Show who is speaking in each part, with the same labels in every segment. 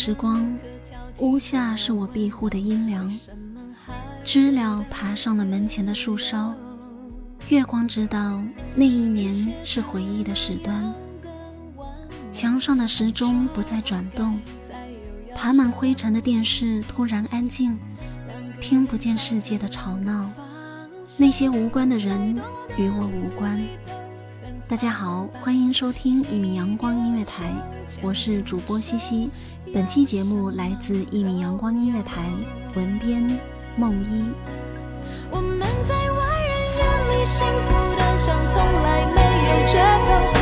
Speaker 1: 时光，屋下是我庇护的阴凉，知了爬上了门前的树梢，月光知道那一年是回忆的时端。墙上的时钟不再转动，爬满灰尘的电视突然安静，听不见世界的吵闹，那些无关的人与我无关。大家好，欢迎收听一米阳光音乐台，我是主播西西。本期节目来自一米阳光音乐台，文编梦一。
Speaker 2: 我们在外人眼里幸福，但像从来没有缺口。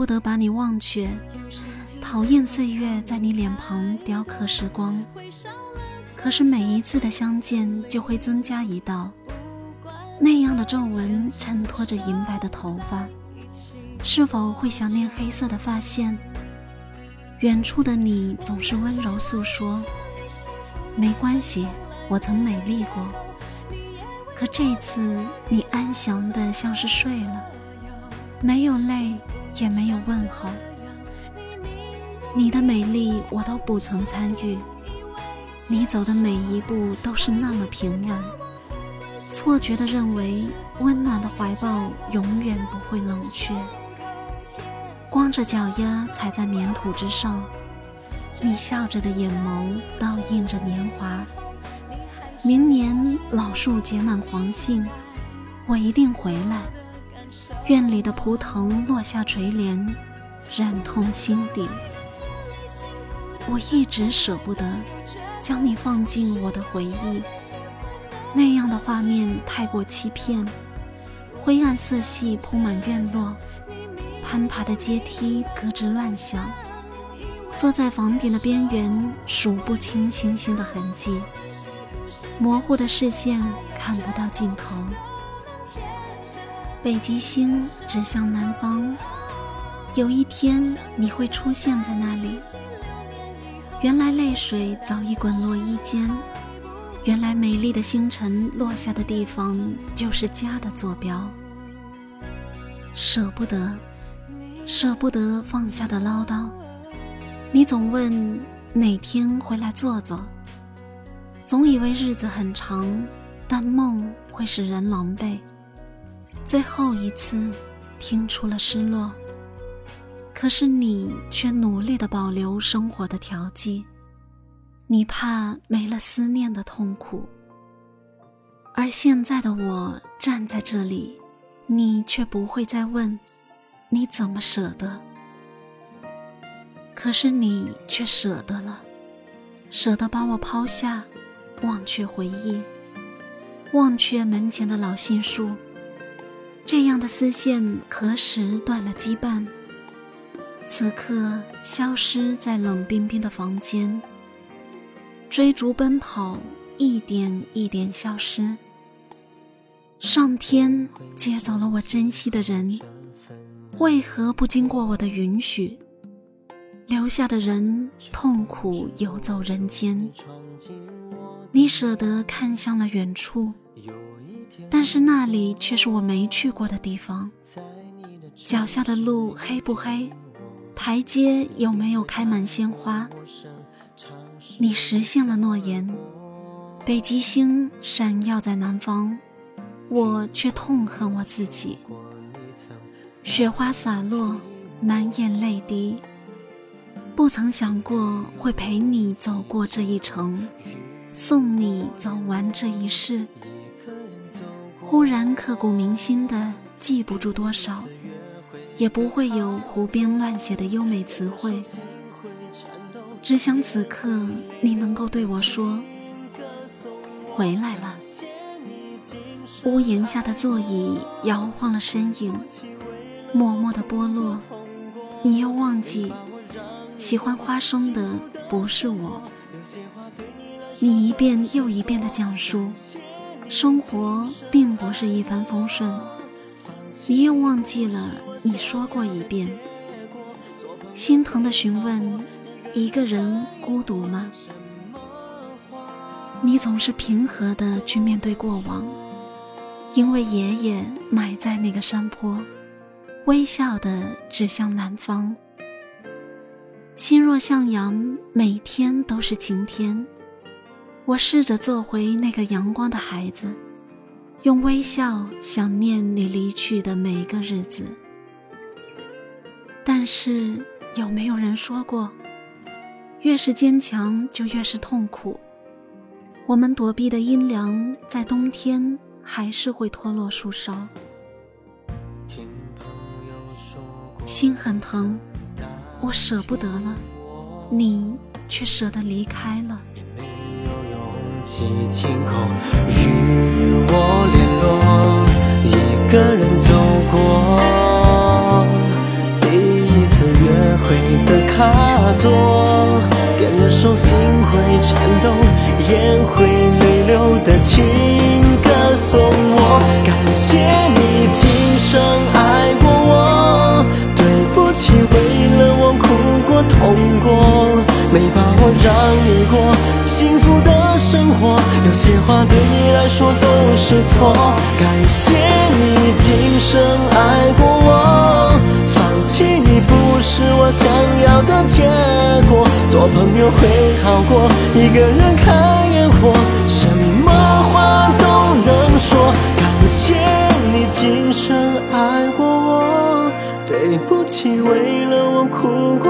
Speaker 1: 不得把你忘却，讨厌岁月在你脸庞雕刻时光。可是每一次的相见，就会增加一道那样的皱纹，衬托着银白的头发。是否会想念黑色的发线？远处的你总是温柔诉说，没关系，我曾美丽过。可这次你安详的像是睡了，没有泪，也没有问候。你的美丽我都不曾参与，你走的每一步都是那么平稳，错觉的认为温暖的怀抱永远不会冷却。光着脚丫踩在棉土之上，你笑着的眼眸倒映着年华。明年老树结满黄杏，我一定回来。院里的蒲藤落下垂帘，染痛心底。我一直舍不得将你放进我的回忆，那样的画面太过欺骗。灰暗色系铺满院落。攀爬的阶梯咯吱乱响，坐在房顶的边缘，数不清星星的痕迹，模糊的视线看不到尽头。北极星指向南方，有一天你会出现在那里。原来泪水早已滚落衣间，原来美丽的星辰落下的地方就是家的坐标。舍不得。舍不得放下的唠叨，你总问哪天回来坐坐。总以为日子很长，但梦会使人狼狈。最后一次，听出了失落。可是你却努力的保留生活的调剂，你怕没了思念的痛苦。而现在的我站在这里，你却不会再问。你怎么舍得？可是你却舍得了，舍得把我抛下，忘却回忆，忘却门前的老杏树。这样的丝线何时断了羁绊？此刻消失在冷冰冰的房间。追逐奔跑，一点一点消失。上天接走了我珍惜的人，为何不经过我的允许？留下的人痛苦游走人间。你舍得看向了远处，但是那里却是我没去过的地方。脚下的路黑不黑？台阶有没有开满鲜花？你实现了诺言，北极星闪耀在南方，我却痛恨我自己。雪花洒落，满眼泪滴，不曾想过会陪你走过这一程，送你走完这一世。忽然刻骨铭心的记不住多少，也不会有胡编乱写的优美词汇。只想此刻你能够对我说：“回来了。”屋檐下的座椅摇晃了身影，默默的剥落。你又忘记，喜欢花生的不是我。你一遍又一遍的讲述，生活并不是一帆风顺。你又忘记了，你说过一遍，心疼的询问。一个人孤独吗？你总是平和的去面对过往，因为爷爷埋在那个山坡，微笑的指向南方。心若向阳，每天都是晴天。我试着做回那个阳光的孩子，用微笑想念你离去的每个日子。但是有没有人说过？越是坚强，就越是痛苦。我们躲避的阴凉，在冬天还是会脱落树梢。心很疼，我舍不得了，你却舍得离开了。起晴空与我联络，一个人走过第一次约会的卡座。点了首心会颤抖、眼会泪流的情歌送我，感谢你今生爱过我，对不起为了我哭过痛过，没把握让你过幸福，些话对你来说都是错，感谢你今生爱过我，放弃你不是我想要的结果。做朋友会好过，一个人看烟火，什么话都能说。感谢你今生爱过我，对不起为了我哭过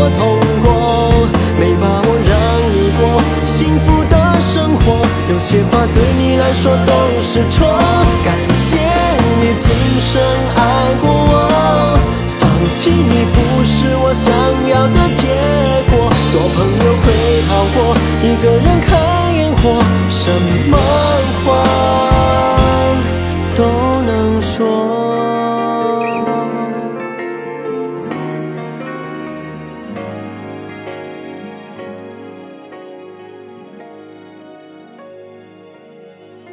Speaker 1: 我痛过，没把握让你过幸福的生活，有些话对你来说都是错。